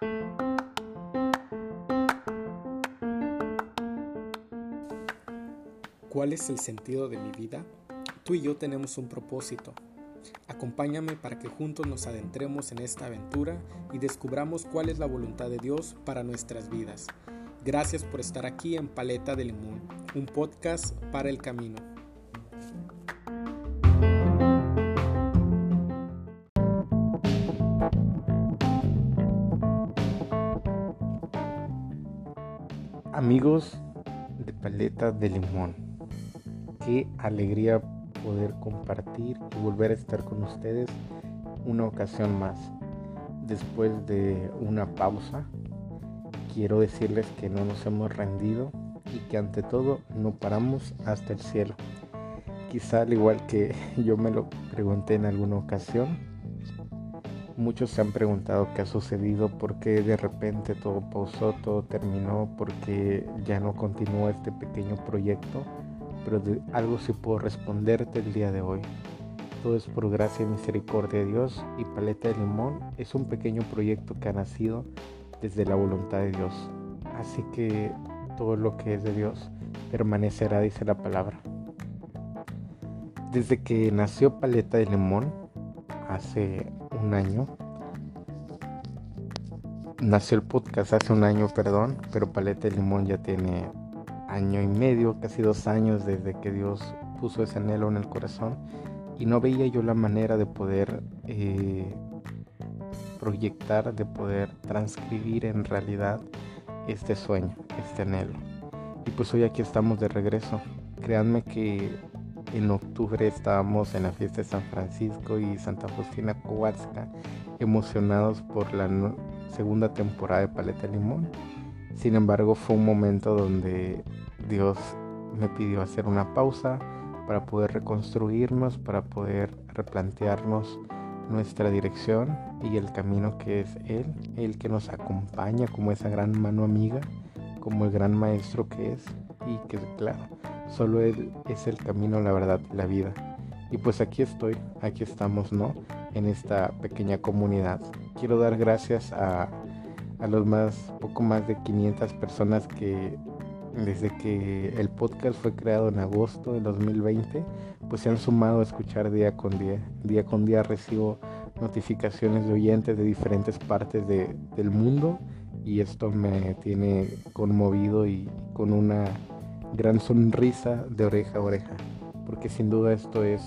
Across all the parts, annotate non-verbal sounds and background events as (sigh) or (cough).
¿Cuál es el sentido de mi vida? Tú y yo tenemos un propósito. Acompáñame para que juntos nos adentremos en esta aventura y descubramos cuál es la voluntad de Dios para nuestras vidas. Gracias por estar aquí en Paleta de Limón, un podcast para el camino. De Limón qué alegría poder compartir y volver a estar con ustedes una ocasión más. Después de una pausa, quiero decirles que no nos hemos rendido y que ante todo no paramos hasta el cielo. Quizá al igual que (laughs) yo me lo pregunté en alguna ocasión, muchos se han preguntado qué ha sucedido, por qué de repente todo pausó, todo terminó, por qué ya no continúa este pequeño proyecto pero de algo sí puedo responderte el día de hoy. Todo es por gracia y misericordia de Dios y Paleta de Limón es un pequeño proyecto que ha nacido desde la voluntad de Dios. Así que todo lo que es de Dios permanecerá, dice la palabra. Desde que nació Paleta de Limón, hace un año, nació el podcast hace un año, perdón, pero Paleta de Limón ya tiene año y medio, casi dos años desde que Dios puso ese anhelo en el corazón y no veía yo la manera de poder eh, proyectar, de poder transcribir en realidad este sueño, este anhelo. Y pues hoy aquí estamos de regreso. Créanme que en octubre estábamos en la fiesta de San Francisco y Santa Faustina Kowalska emocionados por la segunda temporada de Paleta Limón. Sin embargo, fue un momento donde Dios me pidió hacer una pausa para poder reconstruirnos, para poder replantearnos nuestra dirección y el camino que es Él, el que nos acompaña como esa gran mano amiga, como el gran maestro que es y que claro, solo Él es el camino, la verdad, la vida. Y pues aquí estoy, aquí estamos, ¿no? En esta pequeña comunidad. Quiero dar gracias a, a los más, poco más de 500 personas que desde que el podcast fue creado en agosto de 2020, pues se han sumado a escuchar día con día. Día con día recibo notificaciones de oyentes de diferentes partes del mundo y esto me tiene conmovido y con una gran sonrisa de oreja a oreja, porque sin duda esto es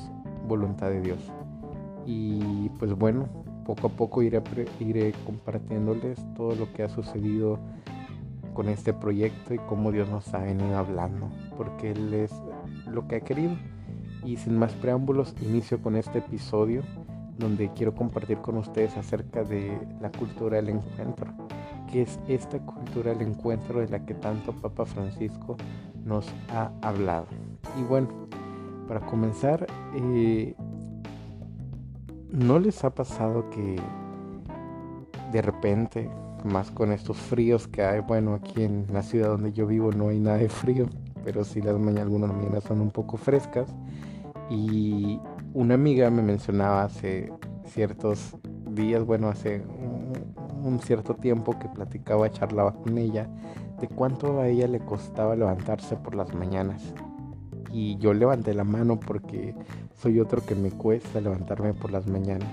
voluntad de Dios. Y pues bueno, poco a poco iré, iré compartiéndoles todo lo que ha sucedido con este proyecto y cómo Dios nos ha venido hablando, porque Él es lo que ha querido. Y sin más preámbulos, inicio con este episodio donde quiero compartir con ustedes acerca de la cultura del encuentro, que es esta cultura del encuentro de la que tanto Papa Francisco nos ha hablado. Y bueno, para comenzar, eh, ¿no les ha pasado que de repente más con estos fríos que hay. Bueno, aquí en la ciudad donde yo vivo no hay nada de frío, pero sí las mañanas, algunas mañanas son un poco frescas. Y una amiga me mencionaba hace ciertos días, bueno, hace un, cierto tiempo que platicaba, charlaba con ella, de cuánto a ella le costaba levantarse por las mañanas. Y yo levanté la mano porque soy otro que me cuesta levantarme por las mañanas.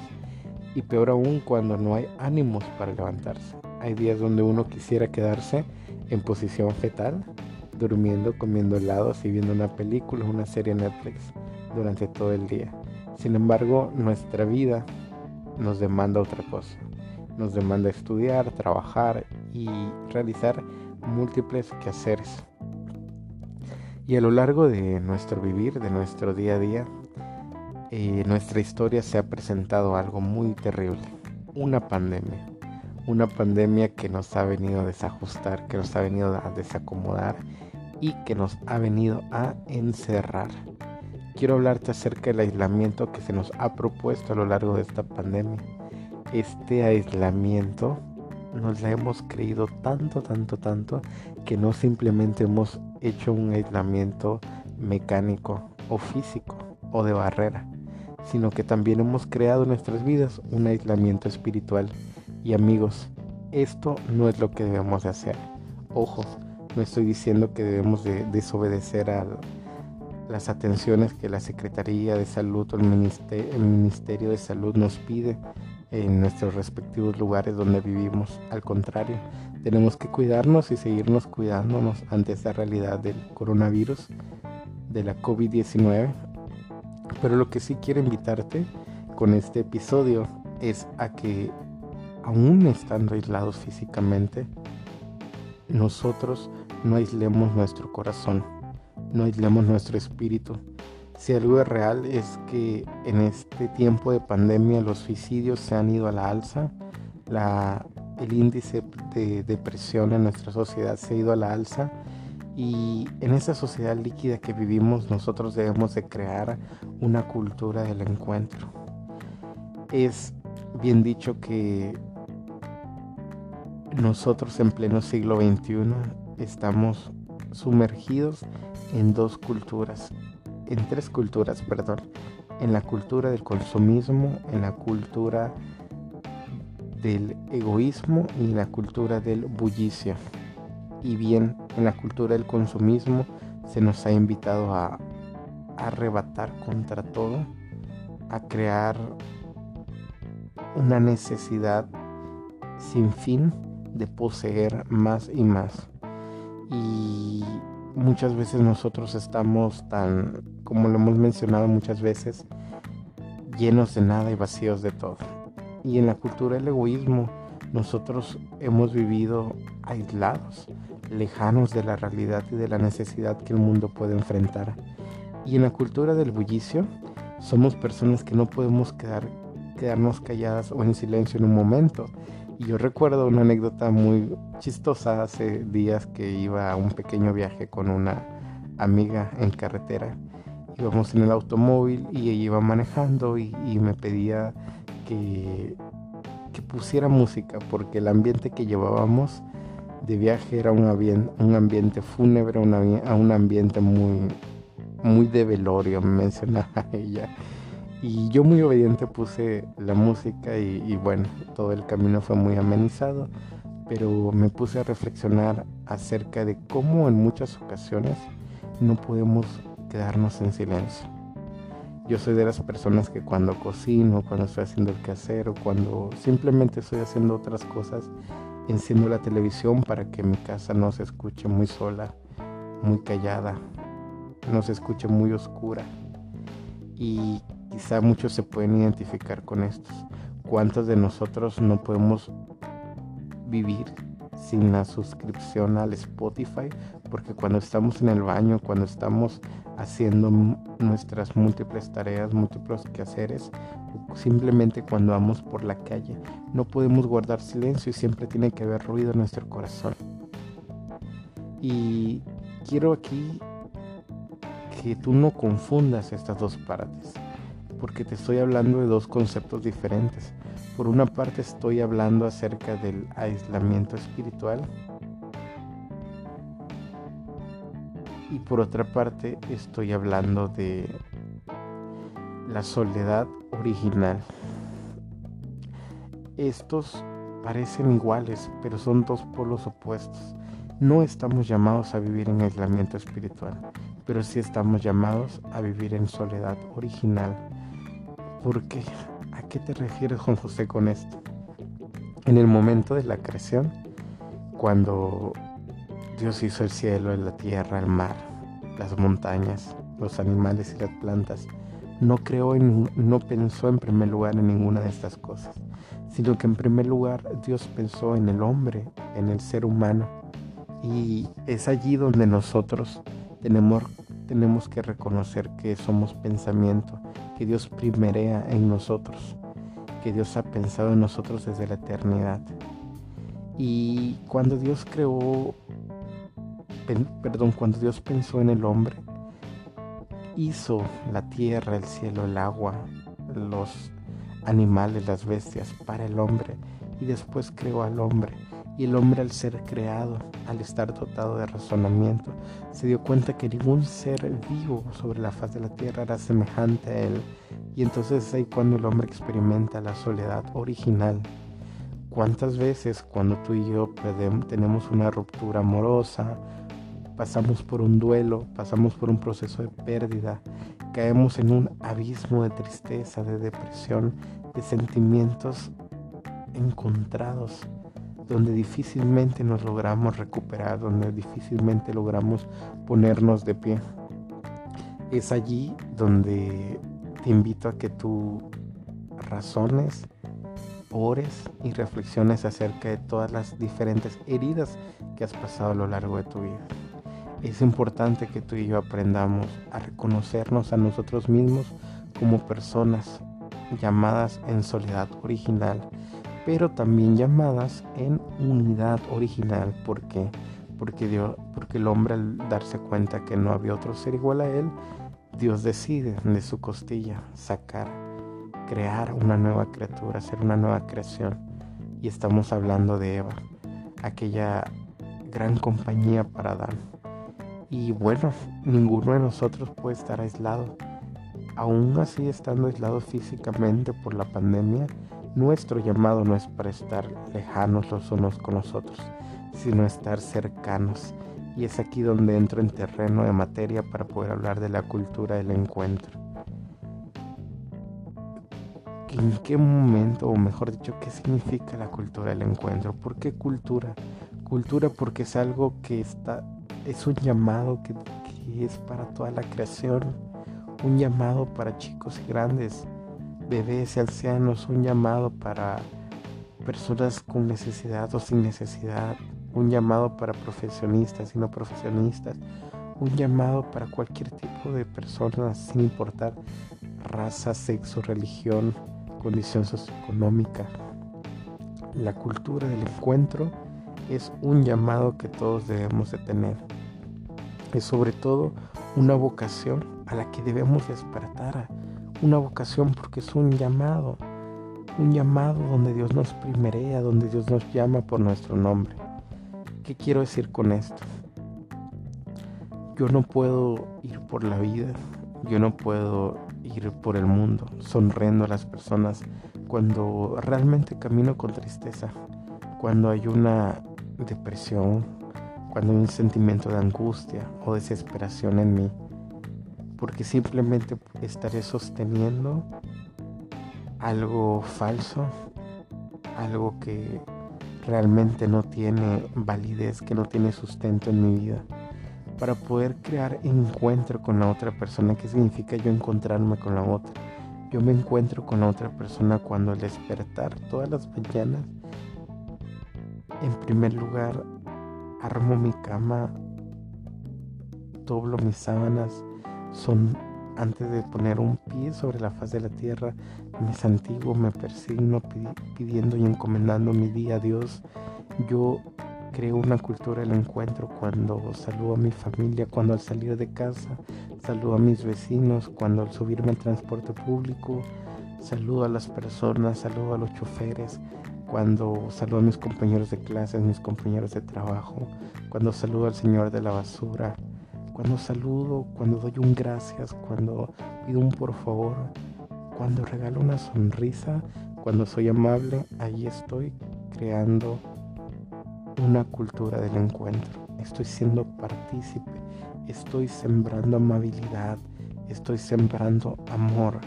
Y peor aún cuando no hay ánimos para levantarse. Hay días donde uno quisiera quedarse en posición fetal, durmiendo, comiendo helados y viendo una película, una serie Netflix durante todo el día. Sin embargo, nuestra vida nos demanda otra cosa. Nos demanda estudiar, trabajar y realizar múltiples quehaceres. Y a lo largo de nuestro vivir, de nuestro día a día, eh, nuestra historia se ha presentado algo muy terrible, una pandemia una pandemia que nos ha venido a desajustar, que nos ha venido a desacomodar y que nos ha venido a encerrar. Quiero hablarte acerca del aislamiento que se nos ha propuesto a lo largo de esta pandemia. Este aislamiento nos la hemos creído tanto, tanto, tanto que no simplemente hemos hecho un aislamiento mecánico o físico o de barrera, sino que también hemos creado en nuestras vidas un aislamiento espiritual y amigos, esto no es lo que debemos de hacer. Ojo, no estoy diciendo que debemos de desobedecer a las atenciones que la Secretaría de Salud o el Ministerio, el Ministerio de Salud nos pide en nuestros respectivos lugares donde vivimos. Al contrario, tenemos que cuidarnos y seguirnos cuidándonos ante esta realidad del coronavirus, de la COVID-19. Pero lo que sí quiero invitarte con este episodio es a que aún estando aislados físicamente, nosotros no aislemos nuestro corazón, no aislemos nuestro espíritu. Si algo es real es que en este tiempo de pandemia los suicidios se han ido a la alza, el índice de depresión en nuestra sociedad se ha ido a la alza y en esa sociedad líquida que vivimos nosotros debemos de crear una cultura del encuentro. Es bien dicho que nosotros en pleno siglo XXI estamos sumergidos en dos culturas, en tres culturas, perdón, en la cultura del consumismo, en la cultura del egoísmo y en la cultura del bullicio. Y bien, en la cultura del consumismo se nos ha invitado a, arrebatar contra todo, a crear una necesidad sin fin de poseer más y más. Muchas veces nosotros estamos tan, como lo hemos mencionado muchas veces, llenos de nada y vacíos de todo. Y en la cultura del egoísmo nosotros hemos vivido aislados, lejanos de la realidad y de la necesidad que el mundo puede enfrentar. Y en la cultura del bullicio somos personas que no podemos quedar, quedarnos calladas o en silencio en un momento y yo recuerdo una anécdota muy chistosa hace días que iba a un pequeño viaje con una amiga en carretera. Íbamos en el automóvil y ella iba manejando y, me pedía que, pusiera música porque el ambiente que llevábamos de viaje era un, un ambiente fúnebre, un ambiente muy, muy de velorio, me mencionaba (laughs) ella. Y yo muy obediente puse la música y, bueno, todo el camino fue muy amenizado, pero me puse a reflexionar acerca de cómo en muchas ocasiones no podemos quedarnos en silencio. Yo soy de las personas que cuando cocino, cuando estoy haciendo el quehacer o cuando simplemente estoy haciendo otras cosas, enciendo la televisión para que mi casa no se escuche muy sola, muy callada, no se escuche muy oscura. Y Quizá muchos se pueden identificar con estos. ¿Cuántos de nosotros no podemos vivir sin la suscripción al Spotify? Porque cuando estamos en el baño, cuando estamos haciendo nuestras múltiples tareas, múltiples quehaceres, simplemente cuando vamos por la calle, no podemos guardar silencio y siempre tiene que haber ruido en nuestro corazón. Y quiero aquí que tú no confundas estas dos partes porque te estoy hablando de dos conceptos diferentes. Por una parte estoy hablando acerca del aislamiento espiritual y por otra parte estoy hablando de la soledad original. Estos parecen iguales, pero son dos polos opuestos. No estamos llamados a vivir en aislamiento espiritual, pero sí estamos llamados a vivir en soledad original ¿Por qué? ¿A qué te refieres Juan José con esto? En el momento de la creación, cuando Dios hizo el cielo, la tierra, el mar, las montañas, los animales y las plantas, no creó no pensó en primer lugar en ninguna de estas cosas, sino que en primer lugar Dios pensó en el hombre, en el ser humano. Y es allí donde nosotros tenemos, tenemos que reconocer que somos pensamiento, que Dios primerea en nosotros, que Dios ha pensado en nosotros desde la eternidad. Y cuando Dios creó, perdón, cuando Dios pensó en el hombre, hizo la tierra, el cielo, el agua, los animales, las bestias para el hombre y después creó al hombre y el hombre al ser creado, al estar dotado de razonamiento, se dio cuenta que ningún ser vivo sobre la faz de la tierra era semejante a él. Y entonces es ahí cuando el hombre experimenta la soledad original. ¿Cuántas veces cuando tú y yo tenemos una ruptura amorosa, pasamos por un duelo, pasamos por un proceso de pérdida, caemos en un abismo de tristeza, de depresión, de sentimientos encontrados, donde difícilmente nos logramos recuperar, donde difícilmente logramos ponernos de pie? Es allí donde te invito a que tú razones ores y reflexiones acerca de todas las diferentes heridas que has pasado a lo largo de tu vida. Es importante que tú y yo aprendamos a reconocernos a nosotros mismos como personas llamadas en soledad original, pero también llamadas en unidad original. ¿Por qué? Porque, Dios, porque el hombre al darse cuenta que no había otro ser igual a él, Dios decide de su costilla sacar crear una nueva criatura, ser una nueva creación. Y estamos hablando de Eva, aquella gran compañía para Adán. Y bueno, ninguno de nosotros puede estar aislado. Aún así, estando aislado físicamente por la pandemia, nuestro llamado no es para estar lejanos los unos con los otros, sino estar cercanos. Y es aquí donde entro en terreno de materia para poder hablar de la cultura del encuentro en qué momento, o mejor dicho, qué significa la cultura del encuentro. ¿Por qué cultura? Cultura porque es algo que está, es un llamado que, es para toda la creación, un llamado para chicos y grandes, bebés y ancianos, un llamado para personas con necesidad o sin necesidad, un llamado para profesionistas y no profesionistas, un llamado para cualquier tipo de personas sin importar raza, sexo, religión, condición socioeconómica. La cultura del encuentro es un llamado que todos debemos de tener. Es sobre todo una vocación a la que debemos despertar. Una vocación porque es un llamado. Un llamado donde Dios nos primerea, donde Dios nos llama por nuestro nombre. ¿Qué quiero decir con esto? Yo no puedo ir por la vida, yo no puedo ir por el mundo sonriendo a las personas cuando realmente camino con tristeza, cuando hay una depresión, cuando hay un sentimiento de angustia o desesperación en mí, porque simplemente estaré sosteniendo algo falso, algo que realmente no tiene validez, que no tiene sustento en mi vida para poder crear encuentro con la otra persona. ¿Qué significa yo encontrarme con la otra? Yo me encuentro con la otra persona cuando al despertar todas las mañanas, en primer lugar, armo mi cama, doblo mis sábanas, son antes de poner un pie sobre la faz de la tierra, me santiguo, me persigno pidiendo y encomendando mi día a Dios. Yo creo una cultura del encuentro cuando saludo a mi familia, cuando al salir de casa, saludo a mis vecinos, cuando al subirme al transporte público, saludo a las personas, saludo a los choferes, cuando saludo a mis compañeros de clases, mis compañeros de trabajo, cuando saludo al señor de la basura, cuando saludo, cuando doy un gracias, cuando pido un por favor, cuando regalo una sonrisa, cuando soy amable, ahí estoy creando una cultura del encuentro. Estoy siendo partícipe, estoy sembrando amabilidad, estoy sembrando amor.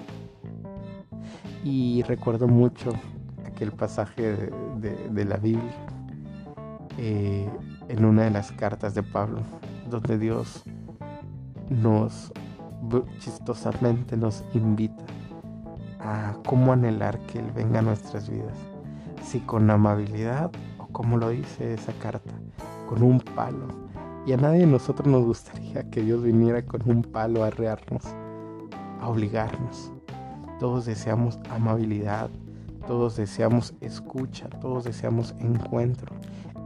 Y recuerdo mucho aquel pasaje de, la Biblia eh, en una de las cartas de Pablo, donde Dios nos chistosamente nos invita a cómo anhelar que Él venga a nuestras vidas, si con amabilidad como lo dice esa carta, con un palo. Y a nadie de nosotros nos gustaría que Dios viniera con un palo a arrearnos, a obligarnos. Todos deseamos amabilidad, todos deseamos escucha, todos deseamos encuentro.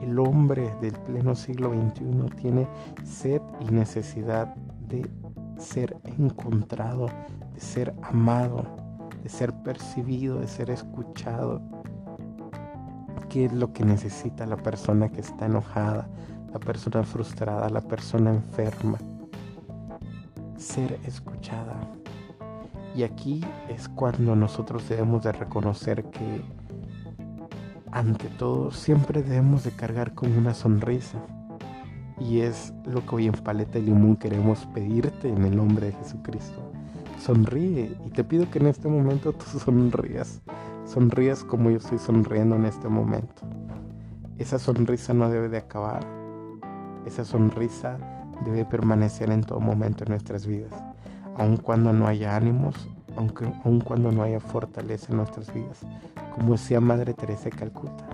El hombre del pleno siglo XXI tiene sed y necesidad de ser encontrado, de ser amado, de ser percibido, de ser escuchado, qué es lo que necesita la persona que está enojada, la persona frustrada, la persona enferma. Ser escuchada. Y aquí es cuando nosotros debemos de reconocer que ante todo, siempre debemos de cargar con una sonrisa. Y es lo que hoy en Paleta y Limón queremos pedirte en el nombre de Jesucristo. Sonríe y te pido que en este momento tú (laughs) sonrías. Sonrías como yo estoy sonriendo en este momento. Esa sonrisa no debe de acabar. Esa sonrisa debe permanecer en todo momento en nuestras vidas. Aun cuando no haya ánimos, aunque, aun cuando no haya fortaleza en nuestras vidas. Como decía Madre Teresa de Calcuta.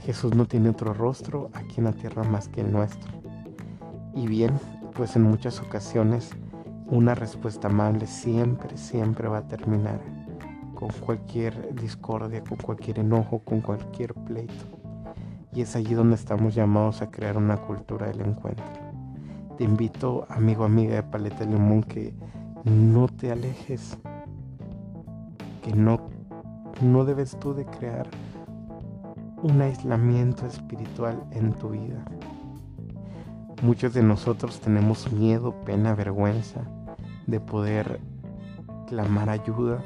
Jesús no tiene otro rostro aquí en la tierra más que el nuestro. Y bien, pues en muchas ocasiones una respuesta amable siempre, siempre va a terminar con cualquier discordia, con cualquier enojo, con cualquier pleito. Y es allí donde estamos llamados a crear una cultura del encuentro. Te invito, amigo, amiga de Paleta Limón, que no te alejes, que no, no debes tú de crear un aislamiento espiritual en tu vida. Muchos de nosotros tenemos miedo, pena, vergüenza de poder clamar ayuda,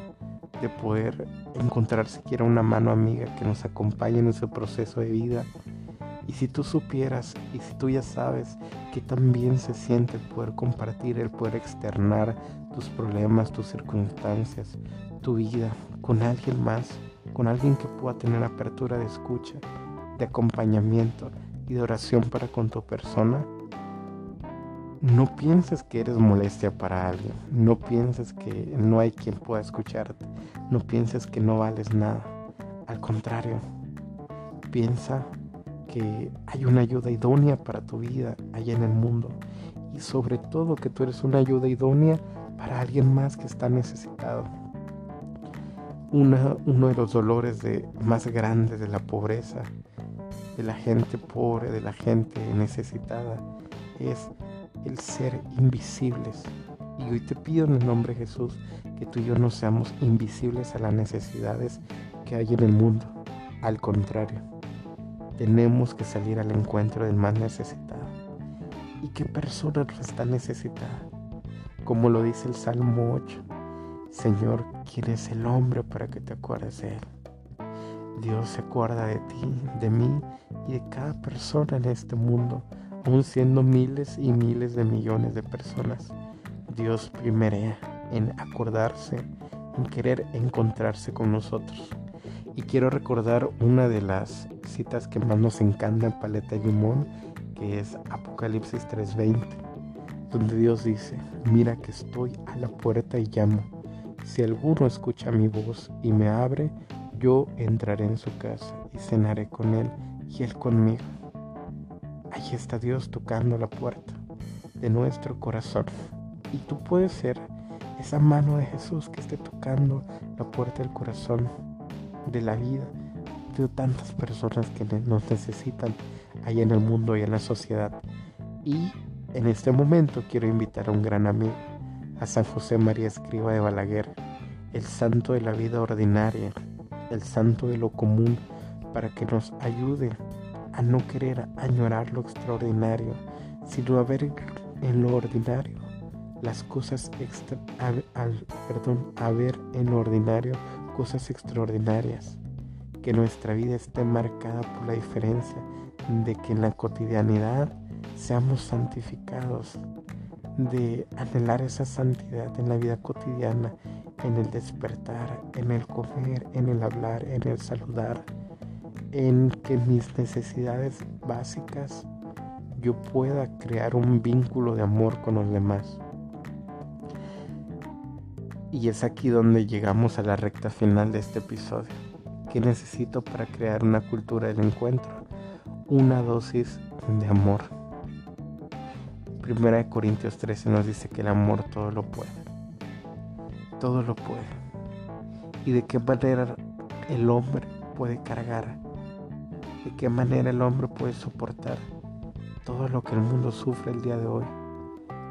de poder encontrar siquiera una mano amiga que nos acompañe en ese proceso de vida. Y si tú supieras y si tú ya sabes que también se siente el poder compartir, el poder externar tus problemas, tus circunstancias, tu vida con alguien más, con alguien que pueda tener apertura de escucha, de acompañamiento y de oración para con tu persona, no pienses que eres molestia para alguien, no pienses que no hay quien pueda escucharte, no pienses que no vales nada. Al contrario, piensa que hay una ayuda idónea para tu vida allá en el mundo y sobre todo que tú eres una ayuda idónea para alguien más que está necesitado. uno de los dolores de, más grandes de la pobreza, de la gente pobre, de la gente necesitada, es el ser invisibles. Y hoy te pido en el nombre de Jesús que tú y yo no seamos invisibles a las necesidades que hay en el mundo. Al contrario, tenemos que salir al encuentro del más necesitado. ¿Y qué persona no está necesitada? Como lo dice el Salmo 8. Señor, ¿quién es el hombre para que te acuerdes de él? Dios se acuerda de ti, de mí y de cada persona en este mundo aún siendo miles y miles de millones de personas. Dios primerea en acordarse, en querer encontrarse con nosotros. Y quiero recordar una de las citas que más nos encanta en Paleta Limón, que es Apocalipsis 3:20, donde Dios dice, mira que estoy a la puerta y llamo. Si alguno escucha mi voz y me abre, yo entraré en su casa y cenaré con él y él conmigo. Ahí está Dios tocando la puerta de nuestro corazón. Y tú puedes ser esa mano de Jesús que esté tocando la puerta del corazón de la vida de tantas personas que nos necesitan ahí en el mundo y en la sociedad. Y en este momento quiero invitar a un gran amigo, a San José María Escriba de Balaguer, el santo de la vida ordinaria, el santo de lo común, para que nos ayude a no querer añorar lo extraordinario, sino a ver en lo ordinario las cosas extra, al, perdón, a ver en lo ordinario cosas extraordinarias. Que nuestra vida esté marcada por la diferencia de que en la cotidianidad seamos santificados, de anhelar esa santidad en la vida cotidiana, en el despertar, en el comer, en el hablar, en el saludar, en que mis necesidades básicas yo pueda crear un vínculo de amor con los demás. Y es aquí donde llegamos a la recta final de este episodio. ¿Qué necesito para crear una cultura del encuentro? Una dosis de amor. Primera de Corintios 13 nos dice que el amor todo lo puede. Todo lo puede. ¿Y de qué manera el hombre puede cargar de qué manera el hombre puede soportar todo lo que el mundo sufre el día de hoy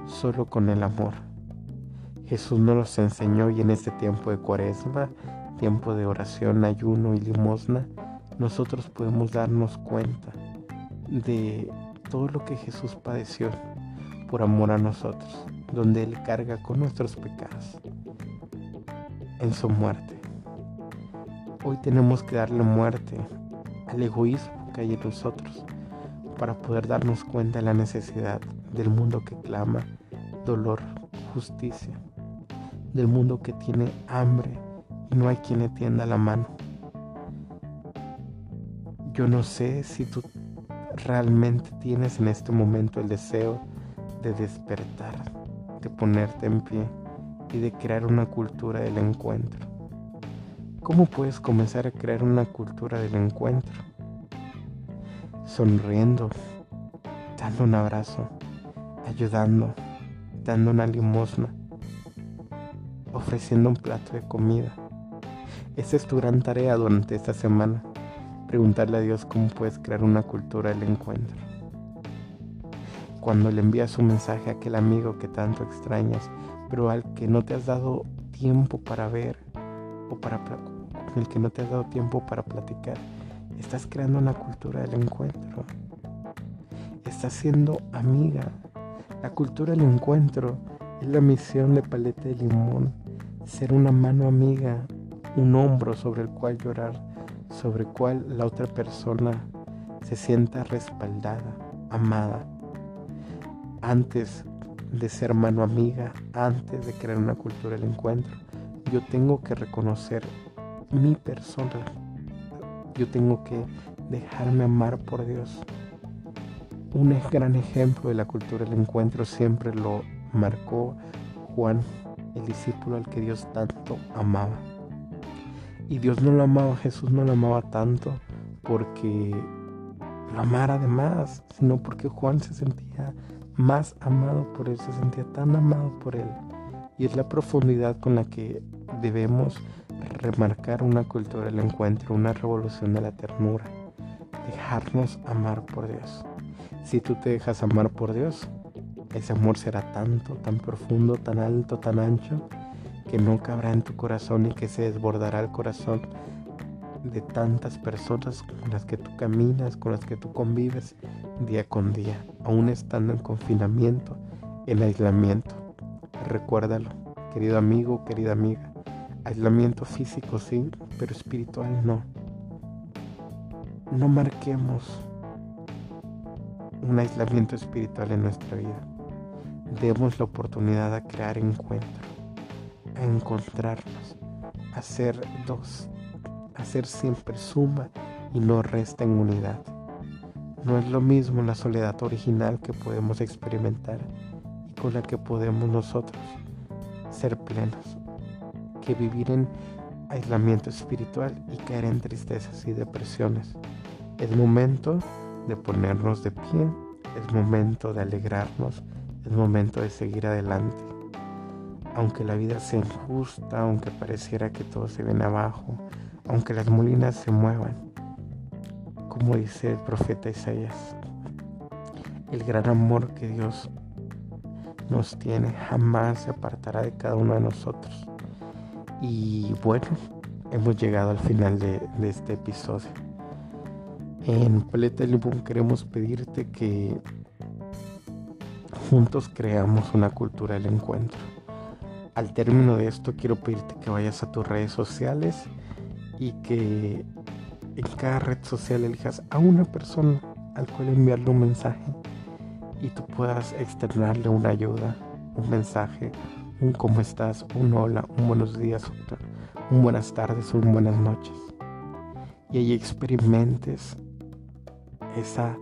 solo con el amor. Jesús nos los enseñó y en este tiempo de cuaresma, tiempo de oración, ayuno y limosna, nosotros podemos darnos cuenta de todo lo que Jesús padeció por amor a nosotros, donde Él carga con nuestros pecados en su muerte. Hoy tenemos que darle muerte al egoísmo que hay en nosotros para poder darnos cuenta de la necesidad del mundo que clama dolor, justicia, del mundo que tiene hambre y no hay quien le tienda la mano. Yo no sé si tú realmente tienes en este momento el deseo de despertar, de ponerte en pie y de crear una cultura del encuentro. ¿Cómo puedes comenzar a crear una cultura del encuentro? Sonriendo, dando un abrazo, ayudando, dando una limosna, ofreciendo un plato de comida. Esa es tu gran tarea durante esta semana. Preguntarle a Dios cómo puedes crear una cultura del encuentro. Cuando le envías un mensaje a aquel amigo que tanto extrañas, pero al que no te has dado tiempo para ver o para con el que no te has dado tiempo para platicar, estás creando una cultura del encuentro. Estás siendo amiga. La cultura del encuentro es la misión de Paleta de Limón. Ser una mano amiga, un hombro sobre el cual llorar, sobre el cual la otra persona se sienta respaldada, amada. Antes de ser mano amiga, antes de crear una cultura del encuentro, yo tengo que reconocer mi persona. Yo tengo que dejarme amar por Dios. Un gran ejemplo de la cultura del encuentro siempre lo marcó Juan, el discípulo al que Dios tanto amaba. Y Dios no lo amaba, Jesús no lo amaba tanto porque lo amara de más, sino porque Juan se sentía más amado por él, se sentía tan amado por él. Y es la profundidad con la que debemos remarcar una cultura del encuentro, una revolución de la ternura, dejarnos amar por Dios. Si tú te dejas amar por Dios, ese amor será tanto, tan profundo, tan alto, tan ancho, que no cabrá en tu corazón y que se desbordará el corazón de tantas personas con las que tú caminas, con las que tú convives día con día, aún estando en confinamiento, en aislamiento. Recuérdalo, querido amigo, querida amiga. Aislamiento físico sí, pero espiritual no. No marquemos un aislamiento espiritual en nuestra vida. Demos la oportunidad a crear encuentro, a encontrarnos, a ser dos, a ser siempre suma y no resta en unidad. No es lo mismo la soledad original que podemos experimentar y con la que podemos nosotros ser plenos que vivir en aislamiento espiritual y caer en tristezas y depresiones. Es momento de ponernos de pie, es momento de alegrarnos, es momento de seguir adelante. Aunque la vida sea injusta, aunque pareciera que todo se viene abajo, aunque las molinas se muevan, como dice el profeta Isaías, el gran amor que Dios nos tiene jamás se apartará de cada uno de nosotros. Y bueno, hemos llegado al final de, este episodio. En Paleta Limón queremos pedirte que juntos creamos una cultura del encuentro. Al término de esto quiero pedirte que vayas a tus redes sociales y que en cada red social elijas a una persona al cual enviarle un mensaje y tú puedas externarle una ayuda, un mensaje, un cómo estás, un hola, un buenos días, un buenas tardes, un buenas noches. Y ahí experimentes esa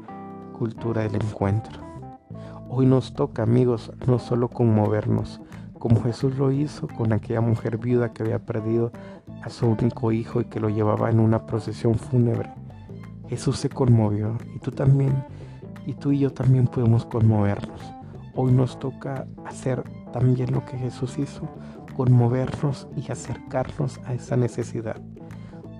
cultura del encuentro. Hoy nos toca, amigos, no solo conmovernos, como Jesús lo hizo con aquella mujer viuda que había perdido a su único hijo y que lo llevaba en una procesión fúnebre. Jesús se conmovió y tú también, y tú y yo también podemos conmovernos. Hoy nos toca hacer también lo que Jesús hizo, conmovernos y acercarnos a esa necesidad.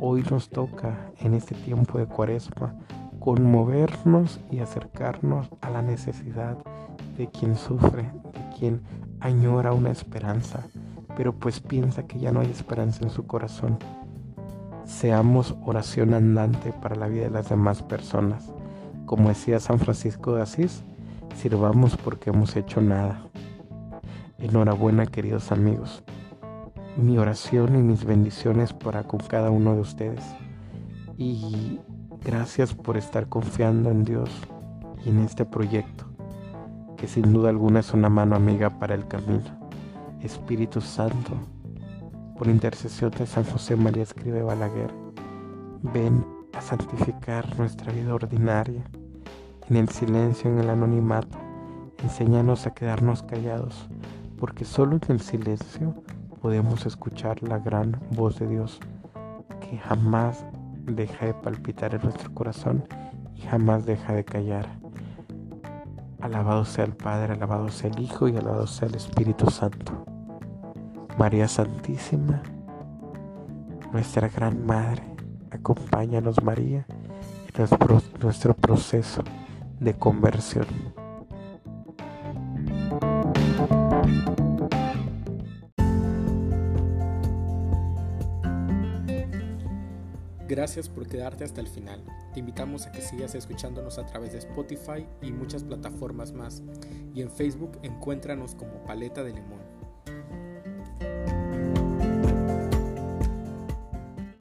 Hoy nos toca en este tiempo de cuaresma conmovernos y acercarnos a la necesidad de quien sufre, de quien añora una esperanza, pero pues piensa que ya no hay esperanza en su corazón. Seamos oración andante para la vida de las demás personas. Como decía San Francisco de Asís, sirvamos porque hemos hecho nada. Enhorabuena queridos amigos. mi oración y mis bendiciones para con cada uno de ustedes. Y gracias por estar confiando en Dios y en este proyecto, que sin duda alguna es una mano amiga para el camino. Espíritu Santo, por intercesión de San José María Escribe Balaguer, ven a santificar nuestra vida ordinaria, en el silencio, en el anonimato, enséñanos a quedarnos callados, porque solo en el silencio podemos escuchar la gran voz de Dios que jamás deja de palpitar en nuestro corazón y jamás deja de callar. Alabado sea el Padre, alabado sea el Hijo y alabado sea el Espíritu Santo. María Santísima, nuestra gran Madre, acompáñanos María en nuestro, proceso de conversión. Gracias por quedarte hasta el final. Te invitamos a que sigas escuchándonos a través de Spotify y muchas plataformas más. Y en Facebook encuéntranos como Paleta de Limón.